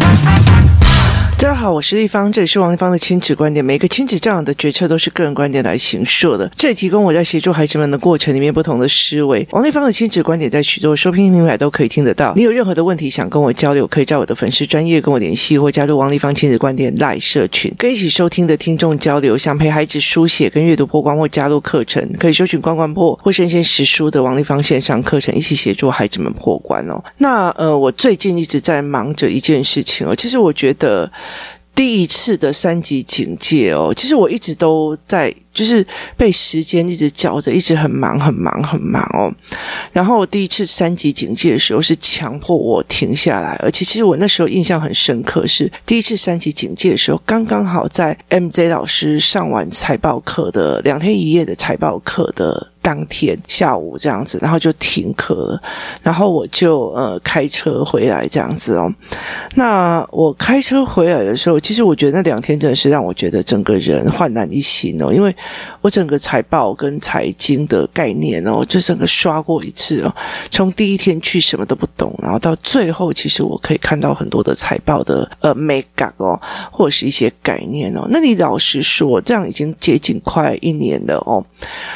Thank you. 大家好，我是丽芳，这里是王立芳的亲子观点。每个亲子这样的决策都是个人观点来形塑的。这里提供我在协助孩子们的过程里面不同的思维。王立芳的亲子观点在许多收听平台都可以听得到。你有任何的问题想跟我交流，可以在我的粉丝专业跟我联系，或加入王立芳亲子观点赖社群，跟一起收听的听众交流。想陪孩子书写跟阅读破关或加入课程，可以搜寻关关破或生鲜识书的王立芳线上课程，一起协助孩子们破关哦。那呃，我最近一直在忙着一件事情哦，其实我觉得。第一次的三级警戒哦，其实我一直都在。就是被时间一直搅着，一直很忙很忙很忙哦。然后我第一次三级警戒的时候是强迫我停下来，而且其实我那时候印象很深刻，是第一次三级警戒的时候，刚刚好在 MJ 老师上完财报课的两天一夜的财报课的当天下午这样子，然后就停课了，然后我就呃开车回来这样子哦。那我开车回来的时候，其实我觉得那两天真的是让我觉得整个人焕然一新哦，因为。我整个财报跟财经的概念哦，就整个刷过一次哦。从第一天去什么都不懂，然后到最后，其实我可以看到很多的财报的呃美感哦，或是一些概念哦。那你老实说，这样已经接近快一年了哦。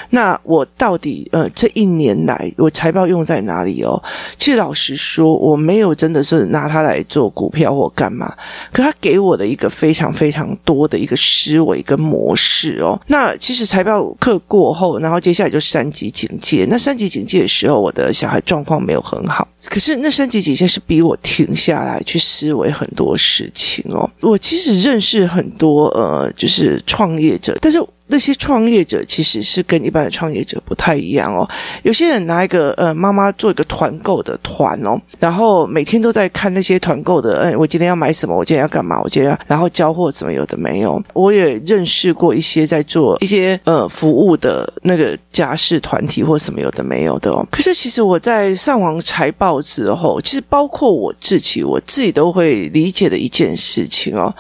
那我到底呃这一年来我财报用在哪里哦？其实老实说，我没有真的是拿它来做股票或干嘛。可它给我的一个非常非常多的一个思维跟模式哦。那其实财报课过后，然后接下来就三级警戒。那三级警戒的时候，我的小孩状况没有很好。可是那三级警戒是逼我停下来去思维很多事情哦。我其实认识很多呃，就是创业者，但是。那些创业者其实是跟一般的创业者不太一样哦。有些人拿一个呃妈妈做一个团购的团哦，然后每天都在看那些团购的，嗯，我今天要买什么？我今天要干嘛？我今天要然后交货怎么有的没有？我也认识过一些在做一些呃服务的那个家事团体或什么有的没有的哦。可是其实我在上网财报之后，其实包括我自己，我自己都会理解的一件事情哦，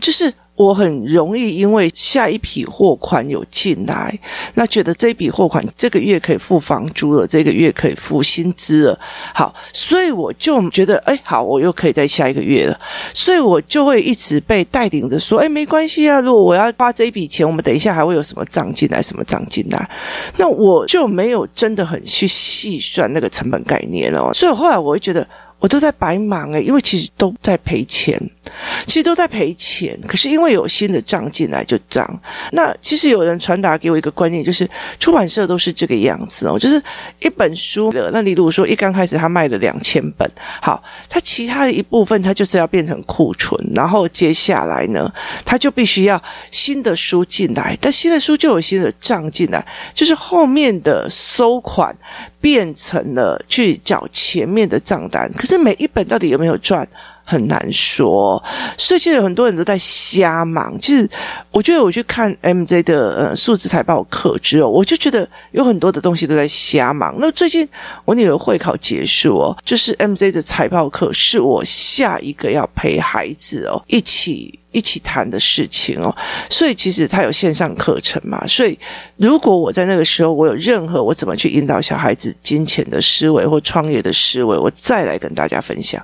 就是。我很容易因为下一笔货款有进来，那觉得这笔货款这个月可以付房租了，这个月可以付薪资了，好，所以我就觉得，哎，好，我又可以再下一个月了，所以我就会一直被带领着说，哎，没关系啊，如果我要花这笔钱，我们等一下还会有什么账进来，什么账进来，那我就没有真的很去细算那个成本概念哦，所以后来我会觉得。我都在白忙诶，因为其实都在赔钱，其实都在赔钱。可是因为有新的账进来就涨。那其实有人传达给我一个观念，就是出版社都是这个样子哦，就是一本书的，那你如果说一刚开始他卖了两千本，好，他其他的一部分他就是要变成库存，然后接下来呢，他就必须要新的书进来，但新的书就有新的账进来，就是后面的收款。变成了去缴前面的账单，可是每一本到底有没有赚，很难说。所以其实有很多人都在瞎忙。其实我觉得我去看 MJ 的呃数字财报课之后，我就觉得有很多的东西都在瞎忙。那最近我女儿会考结束哦，就是 MJ 的财报课是我下一个要陪孩子哦一起。一起谈的事情哦，所以其实他有线上课程嘛，所以如果我在那个时候我有任何我怎么去引导小孩子金钱的思维或创业的思维，我再来跟大家分享。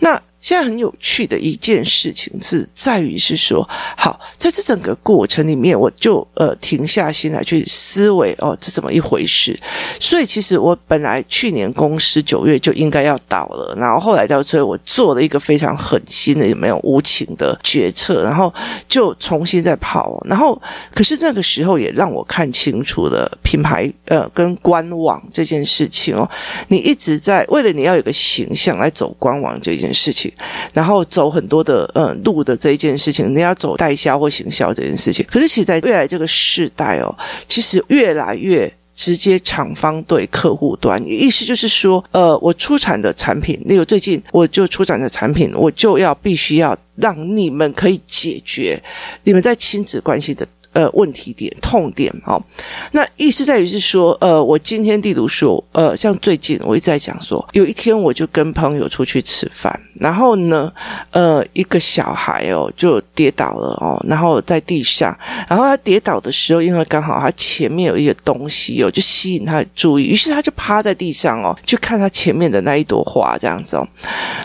那。现在很有趣的一件事情是在于是说，好，在这整个过程里面，我就呃停下心来去思维哦，这怎么一回事？所以其实我本来去年公司九月就应该要倒了，然后后来到最后我做了一个非常狠心的、也没有无情的决策，然后就重新再跑。然后可是那个时候也让我看清楚了品牌呃跟官网这件事情哦，你一直在为了你要有个形象来走官网这件事情。然后走很多的嗯路的这一件事情，你要走代销或行销这件事情。可是其实在未来这个世代哦，其实越来越直接厂方对客户端，意思就是说，呃，我出产的产品，例如最近我就出产的产品，我就要必须要让你们可以解决你们在亲子关系的。呃，问题点、痛点，哦，那意思在于是说，呃，我今天例如说，呃，像最近我一直在讲说，有一天我就跟朋友出去吃饭，然后呢，呃，一个小孩哦就跌倒了哦，然后在地上，然后他跌倒的时候，因为刚好他前面有一个东西哦，就吸引他的注意，于是他就趴在地上哦，去看他前面的那一朵花这样子哦，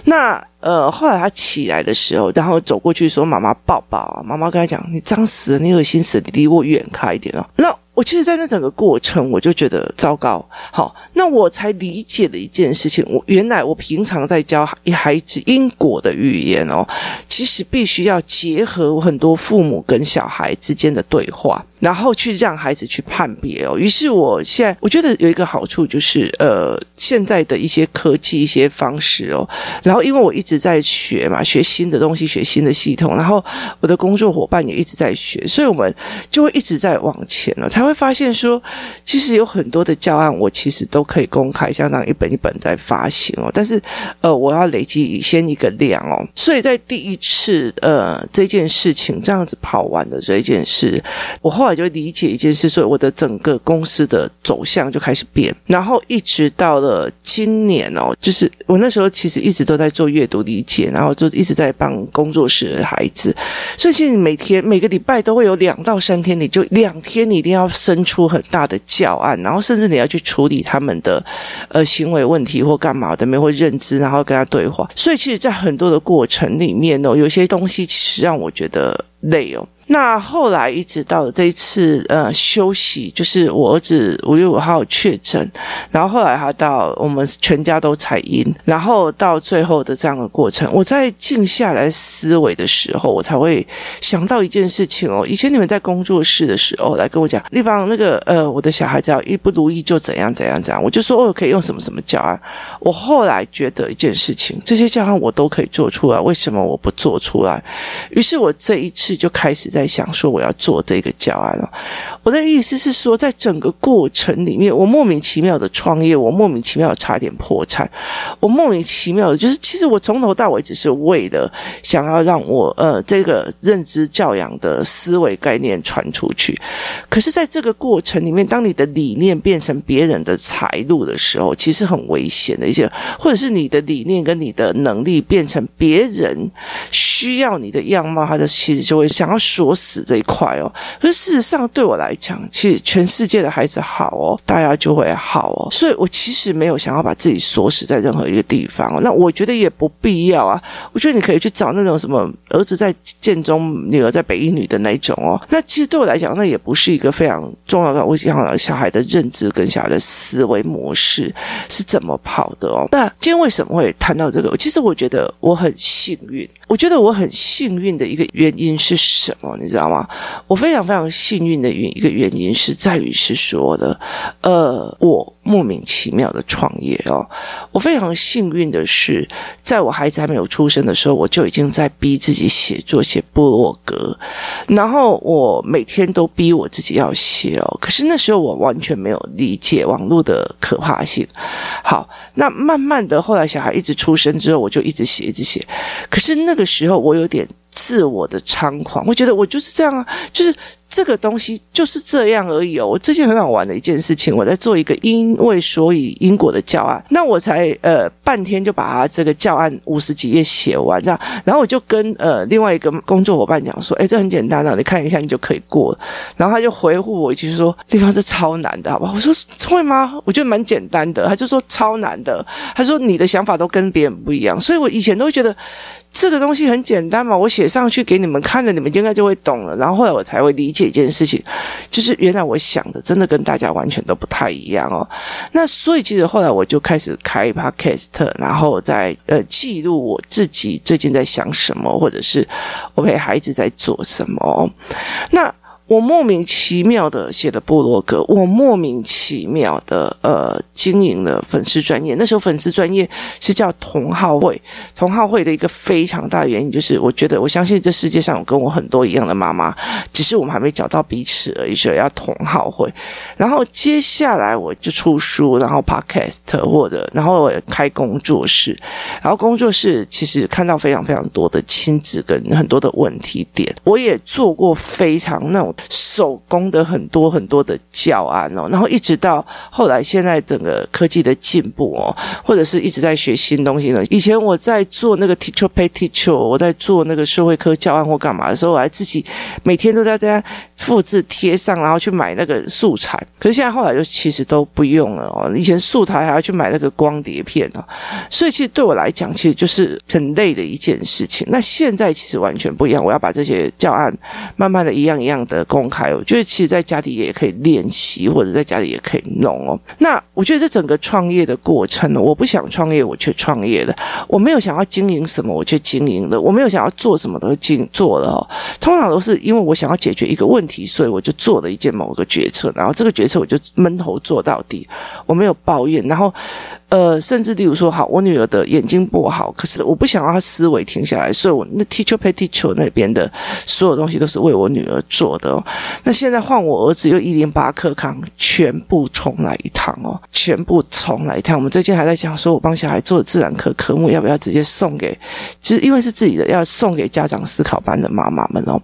那。呃，后来他起来的时候，然后走过去说：“妈妈抱抱啊！”妈妈跟他讲：“你脏死了，你恶心死了，你离我远开一点哦。”那我其实，在那整个过程，我就觉得糟糕。好，那我才理解了一件事情：我原来我平常在教孩子因果的语言哦，其实必须要结合很多父母跟小孩之间的对话。然后去让孩子去判别哦。于是我现在我觉得有一个好处就是，呃，现在的一些科技一些方式哦。然后因为我一直在学嘛，学新的东西，学新的系统。然后我的工作伙伴也一直在学，所以我们就会一直在往前了，才会发现说，其实有很多的教案我其实都可以公开，相当一本一本在发行哦。但是呃，我要累积先一个量哦。所以在第一次呃这件事情这样子跑完的这一件事，我后来。就理解一件事，所以我的整个公司的走向就开始变，然后一直到了今年哦，就是我那时候其实一直都在做阅读理解，然后就一直在帮工作室的孩子，所以其实每天每个礼拜都会有两到三天，你就两天你一定要生出很大的教案，然后甚至你要去处理他们的呃行为问题或干嘛的，没会认知，然后跟他对话，所以其实，在很多的过程里面哦，有些东西其实让我觉得累哦。那后来一直到这一次呃休息，就是我儿子五月五号确诊，然后后来他到我们全家都采阴，然后到最后的这样的过程，我在静下来思维的时候，我才会想到一件事情哦。以前你们在工作室的时候来跟我讲，地方那个呃我的小孩只要一不如意就怎样怎样怎样，我就说哦可以用什么什么教案。我后来觉得一件事情，这些教案我都可以做出来，为什么我不做出来？于是我这一次就开始。在想说我要做这个教案了，我的意思是说，在整个过程里面，我莫名其妙的创业，我莫名其妙差点破产，我莫名其妙的，就是其实我从头到尾只是为了想要让我呃这个认知教养的思维概念传出去，可是在这个过程里面，当你的理念变成别人的财路的时候，其实很危险的一些，或者是你的理念跟你的能力变成别人需要你的样貌，他的其实就会想要。锁死这一块哦，可是事实上对我来讲，其实全世界的孩子好哦，大家就会好哦，所以我其实没有想要把自己锁死在任何一个地方哦。那我觉得也不必要啊，我觉得你可以去找那种什么儿子在建中，女儿在北一女的那种哦。那其实对我来讲，那也不是一个非常重要的。我想要小孩的认知跟小孩的思维模式是怎么跑的哦。那今天为什么会谈到这个？其实我觉得我很幸运。我觉得我很幸运的一个原因是是什么？你知道吗？我非常非常幸运的原一个原因是在于是说的，呃，我莫名其妙的创业哦。我非常幸运的是，在我孩子还没有出生的时候，我就已经在逼自己写作、写部落格，然后我每天都逼我自己要写哦。可是那时候我完全没有理解网络的可怕性。好，那慢慢的后来小孩一直出生之后，我就一直写，一直写。可是那。个时候，我有点自我的猖狂，我觉得我就是这样啊，就是。这个东西就是这样而已哦。我最近很好玩的一件事情，我在做一个因为所以因果的教案，那我才呃半天就把它这个教案五十几页写完，这样，然后我就跟呃另外一个工作伙伴讲说，哎，这很简单啊，你看一下你就可以过。然后他就回复我一句说，地方是超难的，好不好？我说会吗？我觉得蛮简单的。他就说超难的，他说你的想法都跟别人不一样，所以我以前都会觉得这个东西很简单嘛，我写上去给你们看了，你们应该就会懂了。然后后来我才会理这。一件事情，就是原来我想的真的跟大家完全都不太一样哦。那所以其实后来我就开始开 Podcast，然后在呃记录我自己最近在想什么，或者是我陪孩子在做什么。那。我莫名其妙的写了部落格，我莫名其妙的呃经营了粉丝专业。那时候粉丝专业是叫同好会，同好会的一个非常大原因就是，我觉得我相信这世界上有跟我很多一样的妈妈，只是我们还没找到彼此而已，所以要同好会。然后接下来我就出书，然后 podcast 或者然后我开工作室，然后工作室其实看到非常非常多的亲子跟很多的问题点，我也做过非常那种。手工的很多很多的教案哦，然后一直到后来现在整个科技的进步哦，或者是一直在学新东西呢。以前我在做那个 teacher pay teacher，我在做那个社会科教案或干嘛的时候，我还自己每天都在这样复制贴上，然后去买那个素材。可是现在后来就其实都不用了哦。以前素材还要去买那个光碟片哦，所以其实对我来讲，其实就是很累的一件事情。那现在其实完全不一样，我要把这些教案慢慢的一样一样的公开。我觉得其实在家里也可以练习，或者在家里也可以弄哦。那我觉得这整个创业的过程呢，我不想创业，我却创业了。我没有想要经营什么，我却经营了。我没有想要做什么，都经做了哦。通常都是因为我想要解决一个问题，所以我就做了一件某个决策，然后这个决策我就闷头做到底，我没有抱怨，然后。呃，甚至例如说，好，我女儿的眼睛不好，可是我不想让她思维停下来，所以我那 teacher pay teacher 那边的所有东西都是为我女儿做的哦。那现在换我儿子又一零八课纲，全部重来一趟哦，全部重来一趟。我们最近还在讲说，我帮小孩做自然科科目要不要直接送给，其实因为是自己的，要送给家长思考班的妈妈们哦，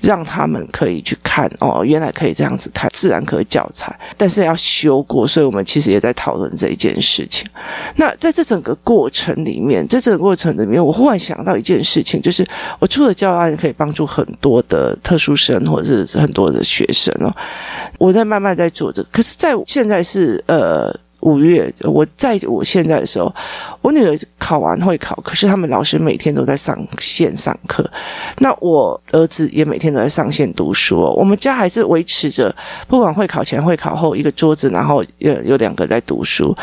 让他们可以去看哦，原来可以这样子看自然科教材，但是要修过，所以我们其实也在讨论这一件事情。那在这整个过程里面，在这整个过程里面，我忽然想到一件事情，就是我出了教案可以帮助很多的特殊生，或者是很多的学生哦。我在慢慢在做这个，可是在现在是呃。五月，我在我现在的时候，我女儿考完会考，可是他们老师每天都在上线上课。那我儿子也每天都在上线读书。哦我们家还是维持着，不管会考前、会考后，一个桌子，然后有有两个在读书。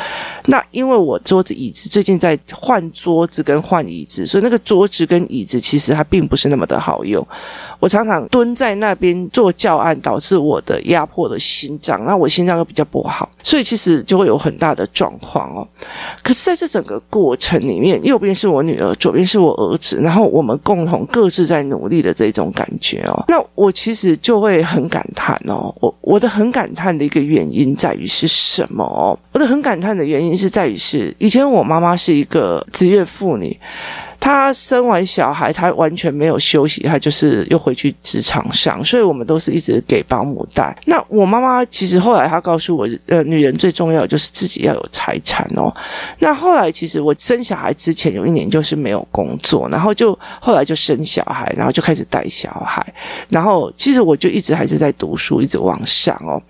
那因为我桌子、椅子最近在换桌子跟换椅子，所以那个桌子跟椅子其实它并不是那么的好用。我常常蹲在那边做教案，导致我的压迫的心脏，那我心脏又比较不好，所以其实就会有很大的状况哦。可是在这整个过程里里面，右边是我女儿，左边是我儿子，然后我们共同各自在努力的这种感觉哦。那我其实就会很感叹哦，我我的很感叹的一个原因在于是什么哦？我的很感叹的原因是在于是以前我妈妈是一个职业妇女。他生完小孩，他完全没有休息，他就是又回去职场上，所以我们都是一直给保姆带。那我妈妈其实后来她告诉我，呃，女人最重要就是自己要有财产哦。那后来其实我生小孩之前有一年就是没有工作，然后就后来就生小孩，然后就开始带小孩，然后其实我就一直还是在读书，一直往上哦。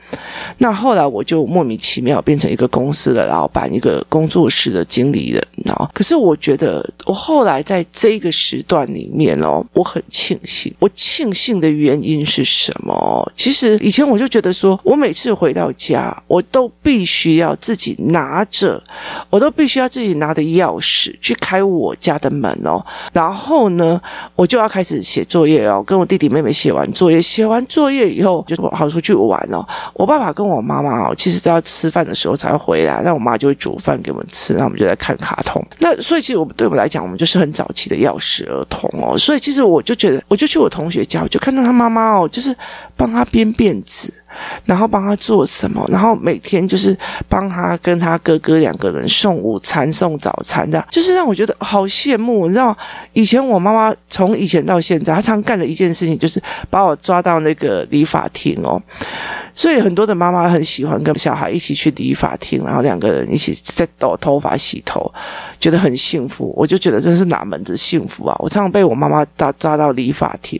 那后来我就莫名其妙变成一个公司的老板，一个工作室的经理人哦。可是我觉得我后来。在这个时段里面哦，我很庆幸。我庆幸的原因是什么？其实以前我就觉得说，我每次回到家，我都必须要自己拿着，我都必须要自己拿着钥匙去开我家的门哦。然后呢，我就要开始写作业哦，跟我弟弟妹妹写完作业，写完作业以后就跑出去玩哦。我爸爸跟我妈妈哦，其实都要吃饭的时候才会回来，那我妈就会煮饭给我们吃，然后我们就在看卡通。那所以其实我们对我们来讲，我们就是很。早期的钥匙儿童哦，所以其实我就觉得，我就去我同学家，我就看到他妈妈哦，就是帮他编辫子。然后帮他做什么？然后每天就是帮他跟他哥哥两个人送午餐、送早餐的，就是让我觉得好羡慕。你知道，以前我妈妈从以前到现在，她常干的一件事情就是把我抓到那个理发厅哦。所以很多的妈妈很喜欢跟小孩一起去理发厅，然后两个人一起在抖头发、洗头，觉得很幸福。我就觉得这是哪门子幸福啊！我常常被我妈妈抓抓到理发厅，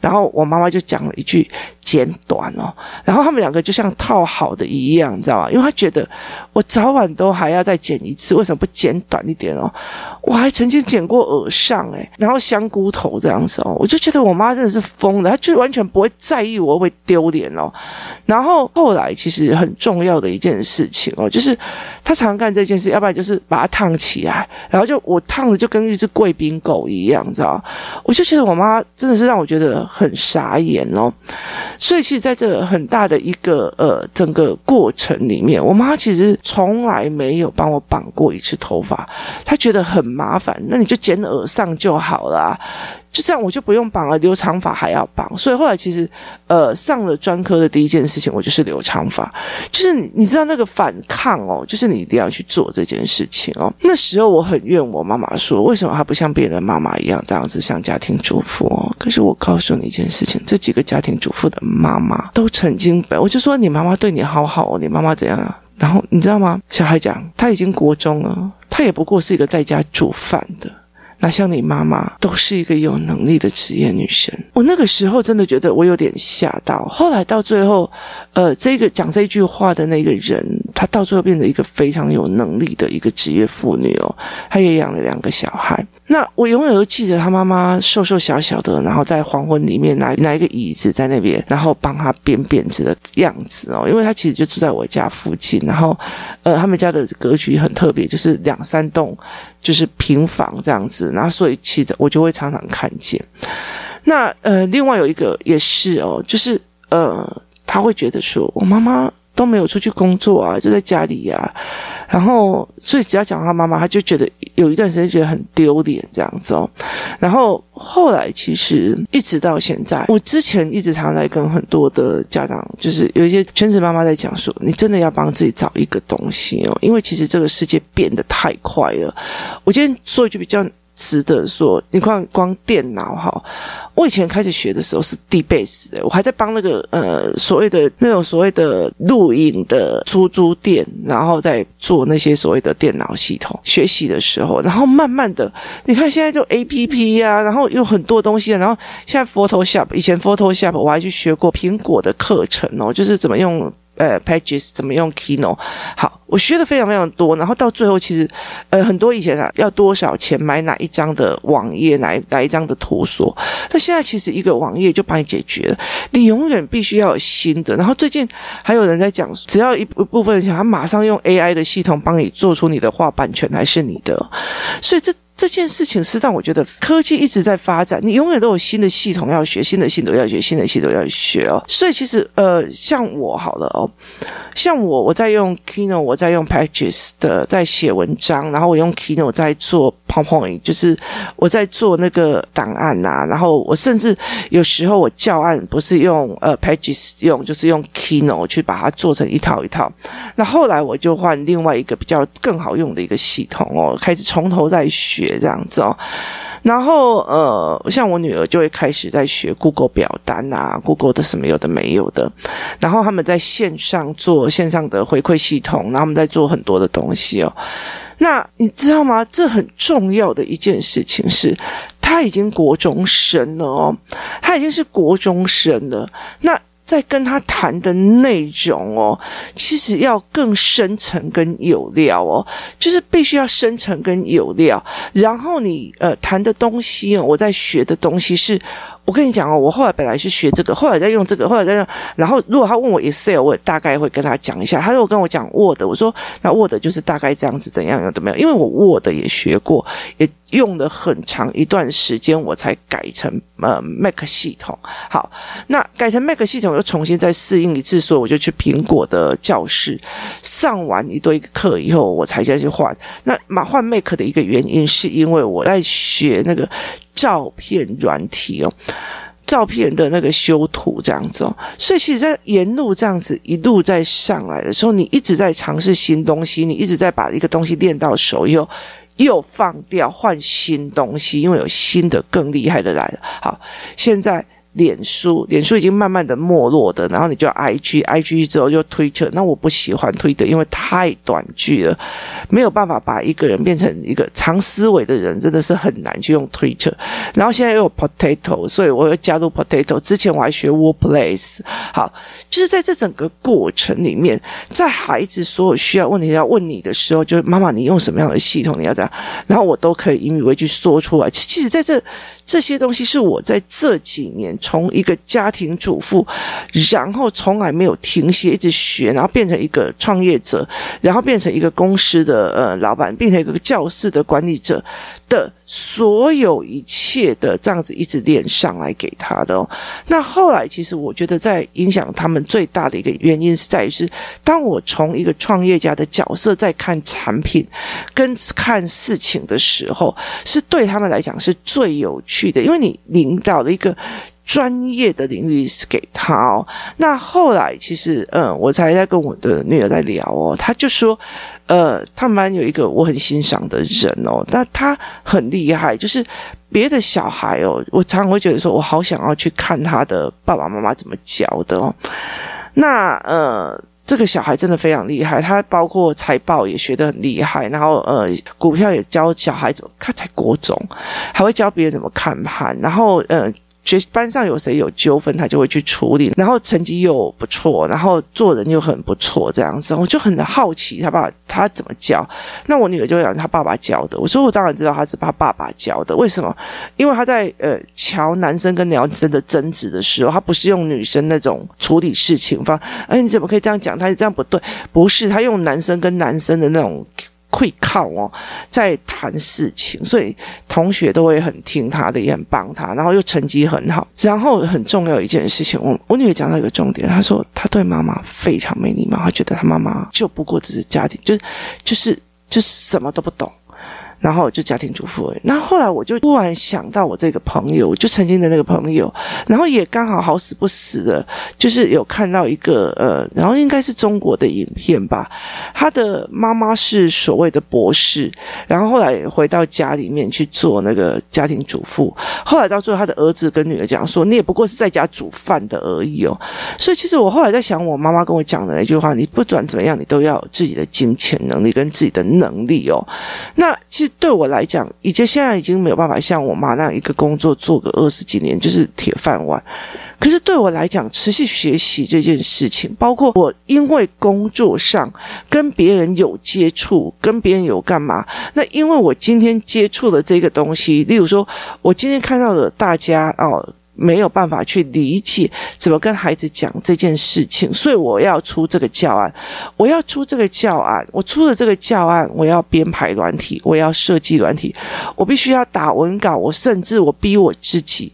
然后我妈妈就讲了一句。剪短哦，然后然后他们两个就像套好的一样，你知道吗？因为他觉得我早晚都还要再剪一次，为什么不剪短一点哦？我还曾经剪过耳上诶，然后香菇头这样子哦，我就觉得我妈真的是疯了，她就完全不会在意我会丢脸哦。然后后来其实很重要的一件事情哦，就是她常干这件事，要不然就是把它烫起来，然后就我烫的就跟一只贵宾狗一样，你知道吗？我就觉得我妈真的是让我觉得很傻眼哦。所以，其实在这很大大的一个呃整个过程里面，我妈其实从来没有帮我绑过一次头发，她觉得很麻烦，那你就剪耳上就好了。就这样我就不用绑了，留长发还要绑。所以后来其实，呃，上了专科的第一件事情，我就是留长发。就是你你知道那个反抗哦，就是你一定要去做这件事情哦。那时候我很怨我妈妈说，为什么她不像别的妈妈一样这样子像家庭主妇哦？可是我告诉你一件事情，这几个家庭主妇的妈妈都曾经被，我就说你妈妈对你好好哦，你妈妈怎样啊？然后你知道吗？小孩讲他已经国中了，他也不过是一个在家煮饭的。哪像你妈妈都是一个有能力的职业女生，我那个时候真的觉得我有点吓到。后来到最后，呃，这个讲这句话的那个人，她到最后变成一个非常有能力的一个职业妇女哦，她也养了两个小孩。那我永远都记得他妈妈瘦瘦小小的，然后在黄昏里面拿拿一个椅子在那边，然后帮她编辫子的样子哦。因为她其实就住在我家附近，然后呃，他们家的格局很特别，就是两三栋。就是平房这样子，然后所以其实我就会常常看见。那呃，另外有一个也是哦，就是呃，他会觉得说，我妈妈都没有出去工作啊，就在家里呀、啊。然后，所以只要讲他妈妈，他就觉得有一段时间觉得很丢脸这样子哦。然后后来其实一直到现在，我之前一直常在跟很多的家长，就是有一些全职妈妈在讲说，你真的要帮自己找一个东西哦，因为其实这个世界变得太快了。我今天说一句比较。值得说，你看光电脑哈，我以前开始学的时候是 D-Base 的，我还在帮那个呃所谓的那种所谓的录影的出租店，然后在做那些所谓的电脑系统学习的时候，然后慢慢的，你看现在就 APP 呀、然后有很多东西，然后现在 Photoshop，以前 Photoshop 我还去学过苹果的课程哦，就是怎么用。呃，Pages 怎么用 Keynote？好，我学的非常非常多，然后到最后其实，呃，很多以前啊，要多少钱买哪一张的网页，哪哪一张的图说，那现在其实一个网页就帮你解决了。你永远必须要有新的。然后最近还有人在讲，只要一部分人想，他马上用 AI 的系统帮你做出你的画，版权还是你的，所以这。这件事情是让我觉得科技一直在发展，你永远都有新的系统要学，新的系统要学，新的系统要学哦。所以其实呃，像我好了哦，像我我在用 Keynote，我在用 Pages 的在写文章，然后我用 Keynote 在做 PowerPoint，就是我在做那个档案呐、然后我甚至有时候我教案不是用呃 Pages 用，就是用 Keynote 去把它做成一套一套。那后来我就换另外一个比较更好用的一个系统哦，开始从头再学。这样子哦，然后呃，像我女儿就会开始在学 Google 表单啊，Google 的什么有的没有的，然后他们在线上做线上的回馈系统，然后他们在做很多的东西哦。那你知道吗？这很重要的一件事情是，他已经国中生了哦，他已经是国中生了。那在跟他谈的内容哦，其实要更深层跟有料哦，就是必须要深层跟有料。然后你呃谈的东西，我在学的东西是。我跟你讲哦，我后来本来是学这个，后来在用这个，后来在用。然后如果他问我 Excel，我也大概会跟他讲一下。他如果跟我讲 Word，我说那 Word 就是大概这样子，怎样有怎么样？因为我 Word 也学过，也用了很长一段时间，我才改成呃 Mac 系统。好，那改成 Mac 系统又重新再适应一次，所以我就去苹果的教室上完一堆课以后，我才再去换。那嘛换 Mac 的一个原因，是因为我在学那个。照片软体哦，照片的那个修图这样子哦，所以其实，在沿路这样子一路在上来的时候，你一直在尝试新东西，你一直在把一个东西练到手以后，又放掉换新东西，因为有新的更厉害的来了。好，现在。脸书，脸书已经慢慢的没落的，然后你就 IG，IG 之后就 Twitter，那我不喜欢 Twitter，因为太短句了，没有办法把一个人变成一个长思维的人，真的是很难去用 Twitter。然后现在又有 Potato，所以我又加入 Potato。之前我还学 Workplace，好，就是在这整个过程里面，在孩子所有需要问题要问你的时候，就是妈妈你用什么样的系统，你要这样，然后我都可以引以为句说出来。其实在这这些东西是我在这几年。从一个家庭主妇，然后从来没有停歇，一直学，然后变成一个创业者，然后变成一个公司的呃老板，变成一个教室的管理者的所有一切的这样子一直练上来给他的哦。那后来其实我觉得在影响他们最大的一个原因是在于是，当我从一个创业家的角色在看产品跟看事情的时候，是对他们来讲是最有趣的，因为你领导了一个。专业的领域给他哦。那后来其实，嗯，我才在跟我的女儿在聊哦。他就说，呃，他们班有一个我很欣赏的人哦。那他很厉害，就是别的小孩哦，我常常会觉得说，我好想要去看他的爸爸妈妈怎么教的哦。那呃，这个小孩真的非常厉害，他包括财报也学得很厉害，然后呃，股票也教小孩怎么，他才国中，还会教别人怎么看盘，然后呃。学班上有谁有纠纷，他就会去处理，然后成绩又不错，然后做人又很不错，这样子，我就很好奇他爸他怎么教。那我女儿就讲他爸爸教的，我说我当然知道他是他爸爸教的，为什么？因为他在呃乔男生跟男生的争执的时候，他不是用女生那种处理事情方，哎，你怎么可以这样讲？他这样不对，不是他用男生跟男生的那种。会靠哦，在谈事情，所以同学都会很听他的，也很帮他，然后又成绩很好。然后很重要一件事情，我我女儿讲到一个重点，她说她对妈妈非常没礼貌，她觉得她妈妈就不过只是家庭，就是就是就是什么都不懂。然后就家庭主妇，那后来我就突然想到我这个朋友，就曾经的那个朋友，然后也刚好好死不死的，就是有看到一个呃，然后应该是中国的影片吧，他的妈妈是所谓的博士，然后后来回到家里面去做那个家庭主妇，后来到最后他的儿子跟女儿讲说，你也不过是在家煮饭的而已哦，所以其实我后来在想，我妈妈跟我讲的那句话，你不管怎么样，你都要有自己的金钱能力跟自己的能力哦，那其实。对我来讲，已经现在已经没有办法像我妈那样一个工作做个二十几年就是铁饭碗。可是对我来讲，持续学习这件事情，包括我因为工作上跟别人有接触，跟别人有干嘛？那因为我今天接触了这个东西，例如说，我今天看到的大家哦。没有办法去理解怎么跟孩子讲这件事情，所以我要出这个教案，我要出这个教案，我出了这个教案，我要编排软体，我要设计软体，我必须要打文稿，我甚至我逼我自己，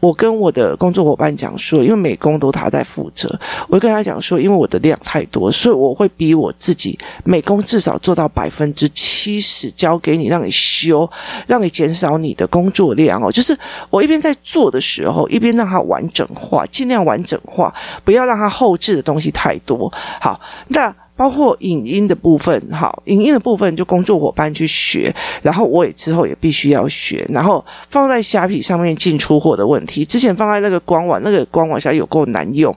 我跟我的工作伙伴讲说，因为美工都他在负责，我跟他讲说，因为我的量太多，所以我会逼我自己，美工至少做到百分之七十交给你，让你修，让你减少你的工作量哦，就是我一边在做的时候。一边让它完整化，尽量完整化，不要让它后置的东西太多。好，那包括影音的部分，好，影音的部分就工作伙伴去学，然后我也之后也必须要学，然后放在虾皮上面进出货的问题，之前放在那个官网，那个官网下有够难用，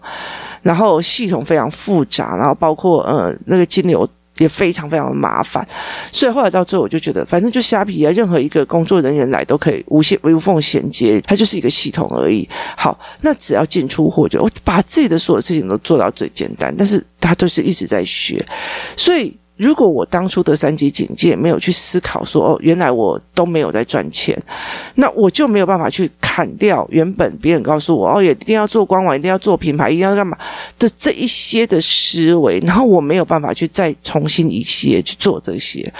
然后系统非常复杂，然后包括呃那个金流。也非常非常的麻烦，所以后来到最后我就觉得，反正就虾皮啊，任何一个工作人员来都可以无限无缝衔接，它就是一个系统而已。好，那只要进出货，就我把自己的所有事情都做到最简单，但是他都是一直在学，所以。如果我当初的三级警戒没有去思考说哦，原来我都没有在赚钱，那我就没有办法去砍掉原本别人告诉我哦，也一定要做官网，一定要做品牌，一定要干嘛的这一些的思维，然后我没有办法去再重新一些去做这些，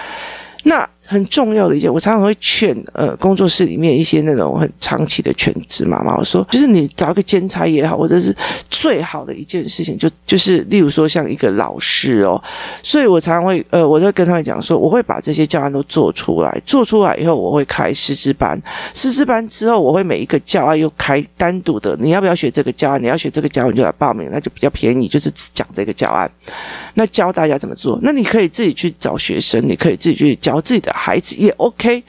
那。很重要的一件，我常常会劝呃工作室里面一些那种很长期的全职妈妈，我说就是你找一个兼差也好，或者是最好的一件事情，就就是例如说像一个老师哦，所以我常常会呃，我就跟他们讲说，我会把这些教案都做出来，做出来以后我会开师资班，师资班之后我会每一个教案又开单独的，你要不要学这个教案？你要学这个教案你就来报名，那就比较便宜，就是讲这个教案，那教大家怎么做，那你可以自己去找学生，你可以自己去教自己的。孩子也 OK，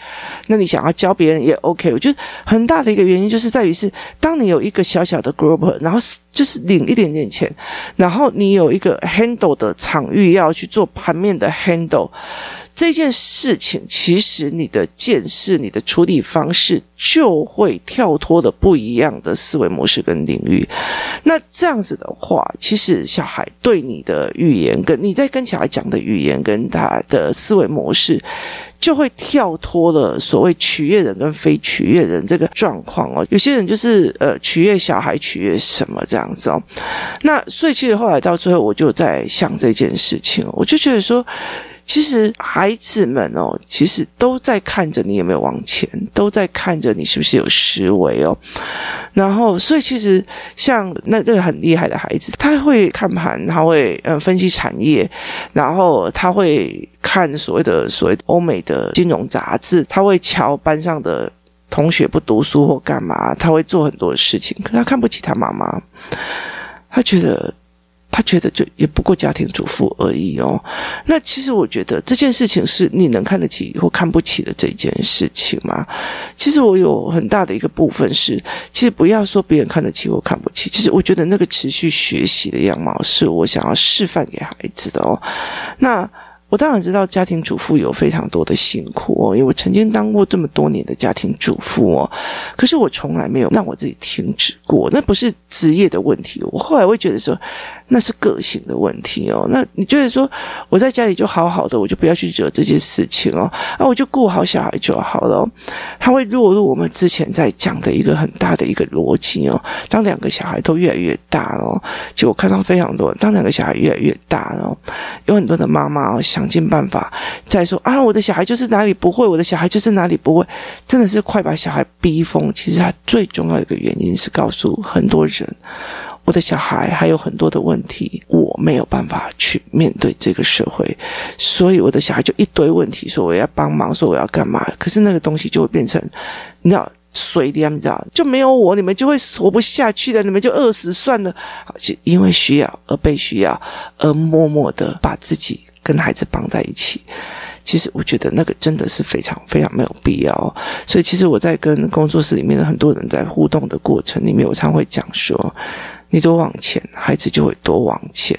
那你想要教别人也 OK。我觉得很大的一个原因就是在于是，当你有一个小小的 group，然后就是领一点点钱，然后你有一个 handle 的场域要去做盘面的 handle。这件事情，其实你的见识、你的处理方式就会跳脱的不一样的思维模式跟领域。那这样子的话，其实小孩对你的语言跟你在跟小孩讲的语言跟他的思维模式，就会跳脱了所谓取悦人跟非取悦人这个状况哦。有些人就是呃取悦小孩，取悦什么这样子哦。那所以其实后来到最后，我就在想这件事情，我就觉得说。其实孩子们哦，其实都在看着你有没有往前，都在看着你是不是有思维哦。然后，所以其实像那这个很厉害的孩子，他会看盘，他会呃分析产业，然后他会看所谓的所谓的欧美的金融杂志，他会瞧班上的同学不读书或干嘛，他会做很多事情。可他看不起他妈妈，他觉得。他觉得就也不过家庭主妇而已哦。那其实我觉得这件事情是你能看得起或看不起的这件事情吗？其实我有很大的一个部分是，其实不要说别人看得起或看不起，其实我觉得那个持续学习的样貌是我想要示范给孩子的哦。那。我当然知道家庭主妇有非常多的辛苦哦，因为我曾经当过这么多年的家庭主妇哦，可是我从来没有让我自己停止过，那不是职业的问题。我后来会觉得说，那是个性的问题哦。那你觉得说我在家里就好好的，我就不要去惹这件事情哦，啊，我就顾好小孩就好了。他会落入我们之前在讲的一个很大的一个逻辑哦。当两个小孩都越来越大哦，就我看到非常多，当两个小孩越来越大哦，有很多的妈妈哦想。想尽办法再说啊！我的小孩就是哪里不会，我的小孩就是哪里不会，真的是快把小孩逼疯。其实他最重要的一个原因是告诉很多人，我的小孩还有很多的问题，我没有办法去面对这个社会，所以我的小孩就一堆问题，说我要帮忙，说我要干嘛，可是那个东西就会变成，你知道，水的，你知道，就没有我，你们就会活不下去的，你们就饿死算了。好，就因为需要而被需要，而默默的把自己。跟孩子绑在一起，其实我觉得那个真的是非常非常没有必要。所以，其实我在跟工作室里面的很多人在互动的过程里面，我常会讲说：你多往前，孩子就会多往前。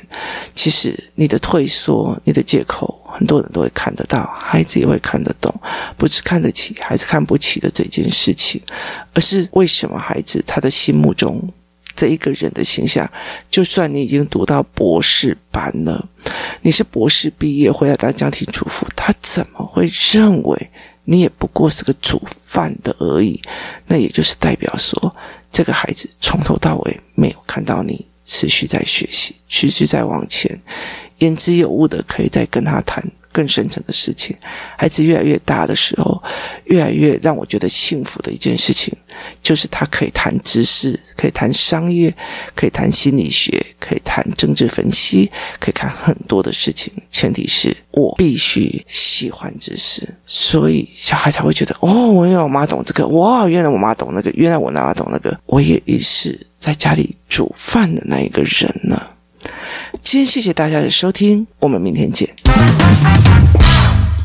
其实你的退缩、你的借口，很多人都会看得到，孩子也会看得懂。不是看得起还是看不起的这件事情，而是为什么孩子他的心目中。这一个人的形象，就算你已经读到博士班了，你是博士毕业回来当家庭主妇，他怎么会认为你也不过是个煮饭的而已？那也就是代表说，这个孩子从头到尾没有看到你持续在学习，持续在往前，言之有物的可以再跟他谈。更深层的事情，孩子越来越大的时候，越来越让我觉得幸福的一件事情，就是他可以谈知识，可以谈商业，可以谈心理学，可以谈政治分析，可以看很多的事情。前提是我必须喜欢知识，所以小孩才会觉得哦，原来我妈懂这个，哇，原来我妈懂那个，原来我妈懂那个，我也是在家里煮饭的那一个人呢。先谢谢大家的收听，我们明天见。